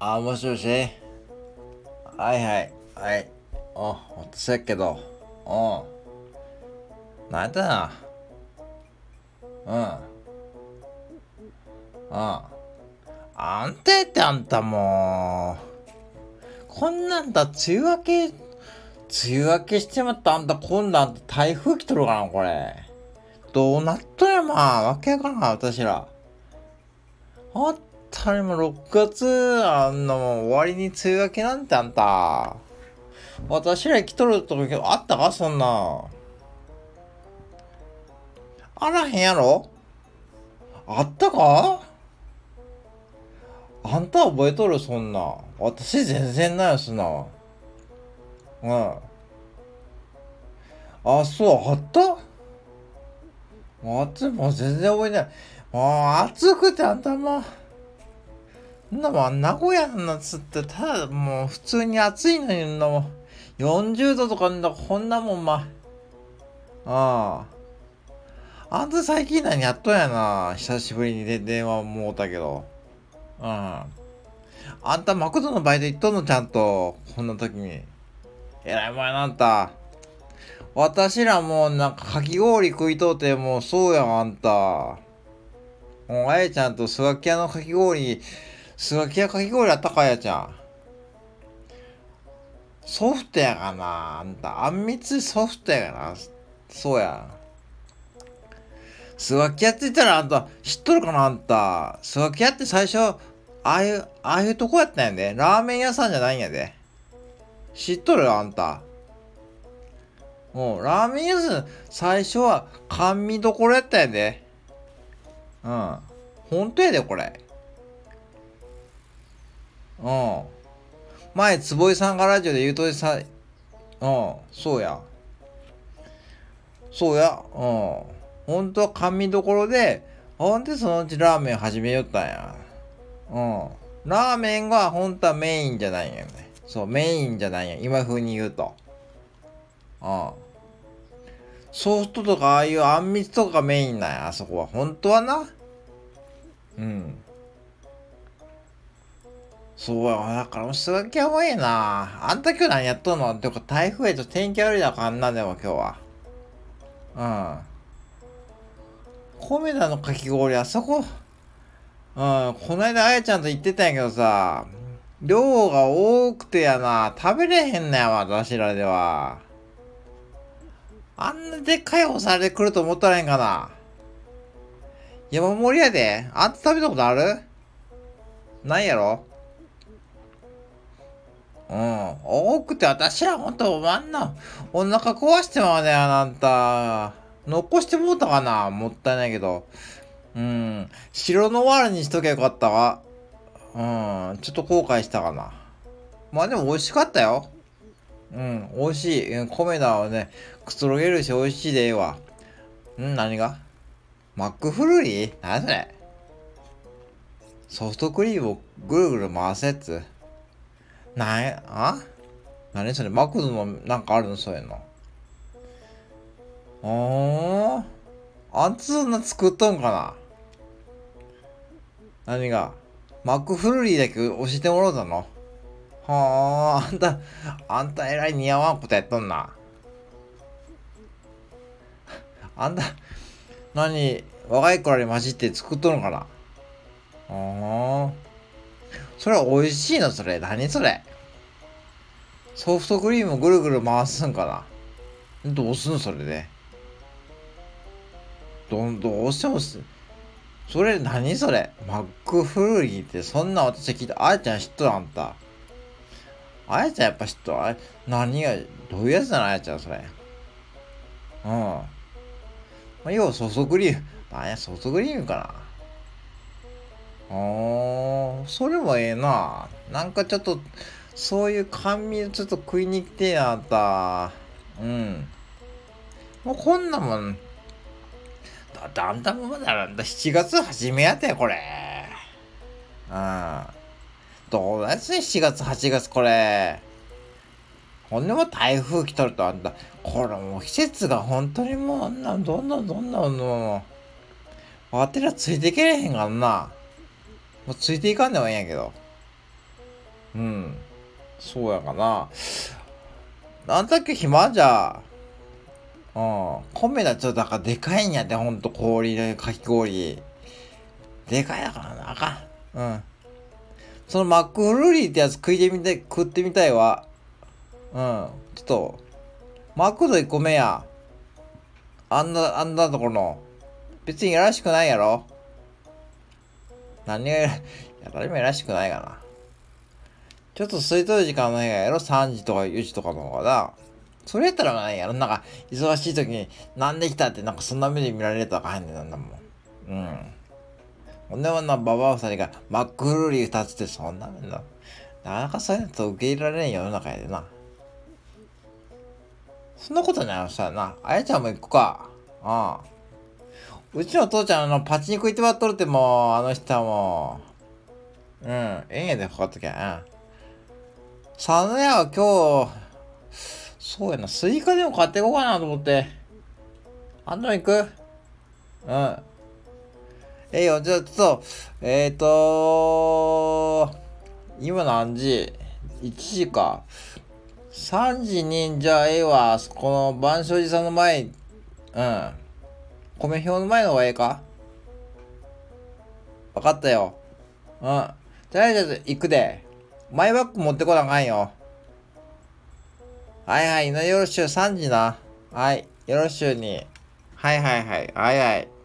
あ、もしもし？はいはい、はい。あ、私やけど。うん。なんやったな。うん。うん。あんたやってあんたもう。こんなんだ、梅雨明け、梅雨明けしてまったあんた今度あんた台風来とるかな、これ。どうなっとんやまあ、わけやからん、私ら。あったりも6月、あんなもん終わりに梅雨明けなんてあんた。私ら来とる時あったかそんな。あらへんやろ？あったか？あんた覚えとるそんな。私全然ないよ、そんな。うん。あ、そう、あった？暑い、もう全然覚えてない。もう暑くてあんたも。なもん、名古屋の夏ってただもう普通に暑いのになもん。40度とかんだ、こんなもんまあ。あ。あんた最近何やっとんやな。久しぶりにで電話もうたけど。うん。あんたマクドのバイト行っとんのちゃんと。こんな時に。えらい前なあんた。私らもうなんかかき氷食いとうてもうそうやんあんた。もうあやちゃんとスガキ屋のかき氷、スガキ屋かき氷あったかあやちゃん。ソフトやがなあんた。あんみつソフトやがな。そうや。スガキ屋って言ったらあんた知っとるかなあんた。スガキ屋って最初、ああいう、ああいうとこやったんやで。ラーメン屋さんじゃないんやで。知っとるあんた。もう、ラーメン屋さん、最初は甘味どころやったんやで。うん。ほんとやで、これ。うん。前、坪井さんがラジオで言うとりさ、うん、そうや。そうや、うん。ほんとは甘味どころで、ほんでそのうちラーメン始めよったんや。うん。ラーメンが本当はメインじゃないんやね。そう、メインじゃないんや。今風に言うと。うん。ソフトとかああいうあんみつとかがメインなんや、あそこは。本当はな。うん。そうや、だからもうすげえやばいな。あんた今日何やっとんの？てか台風へと天気悪いだからあんなんだよ、今日は。うん。コメダのかき氷、あそこ。うん、こないだあやちゃんと言ってたんやけどさ、量が多くてやな、食べれへんねやわ、私らでは。あんなでっかいお皿で来ると思ったらへんかな。山盛りやで。あんた食べたことある？ないやろ？うん。多くて私らほんとあんな、お腹壊してまうねあんた。残してもうたかな？もったいないけど。うん。白のワールにしときゃよかったわ。うん。ちょっと後悔したかな。まあでも美味しかったよ。うん。美味しい。うん。米だはね、くつろげるし美味しいでええわ。ん何が？マックフルーリー？何それ？ソフトクリームをぐるぐる回すやつ？なんや、あ？何それ？マクドのなんかあるの？そういうの。ああ。あんたそんな作っとんかな？何が？マックフルーリーだけ教えてもらうたのはあ、あんた、あんたえらい似合わんことやっとんな。あんた、何、若い子らに混じって作っとるのかなああ。それは美味しいの？それ。何？それ。ソフトクリームぐるぐる回すんかなどうすんそれで。ど、どうしてもす、それ何？それマックフルーリーってそんな私聞いた。あやちゃん知っとる？あんた。あやちゃんやっぱ知っとあれ、何が、どういうやつなのあやちゃんそれ。うん。まあ、要はソフトクリーム。何や、ソフトクリームかな。あー、それもええな。なんかちょっと、そういう甘味ちょっと食いに来てやった。うん。もうこんなもん、だってあんもまだなんだ7月初めやったよ、これ。うん。どうだやつね、7月、8月、これ。ほんでも台風来とるとあんた、これもう季節が本当にもうあんなどんどんどんどんもう、わてらついていけれへんがんな。もうついていかんでもいいんやけど。うん。そうやかな。なんだっけ暇じゃ。うん。米だちょっとだからでかいんやで、ほんと氷で、かき氷。でかいだからな、あかん。うん。そのマックフルーリーってやつ食いてみたい、食ってみたいわ。うん。ちょっと、マックド1個目や。あんな、あんなところの。別にやらしくないやろ何がや、いや、誰もやらしくないかな。ちょっと空いとる時間の映画やろ ?3 時とか4時とかの方がな。それやったらないやろなんか、忙しい時に、なんで来たってなんかそんな目で見られるとあかんねんなんだもん。うん。ほんでもな、ババア二人が、マックフルーリー二つってそんな面だ。なかなかそういうのと受け入れられん世の中やでな。そんなことないさな。あやちゃんも行くか。ああ。うちの父ちゃん、あの、パチンコ行ってばっとるってもう、あの人はもう、うん、ええんやで、ほかっときゃ。うん。サヌヤは今日、そうやな、スイカでも買っていこうかなと思って。あんたも行く？うん。ええよ、じゃあちょっと、えっ、ー、と今何時 ?1 時か。3時に、じゃあええわ、この万象寺さんの前、うん。米表の前の方がええか？わかったよ。うん。じゃあ、じゃあ行くで。マイバッグ持ってこなあかんよ。はいはい、よろしゅう、3時な。はい、よろしゅうに。はいはいはい、はいはい。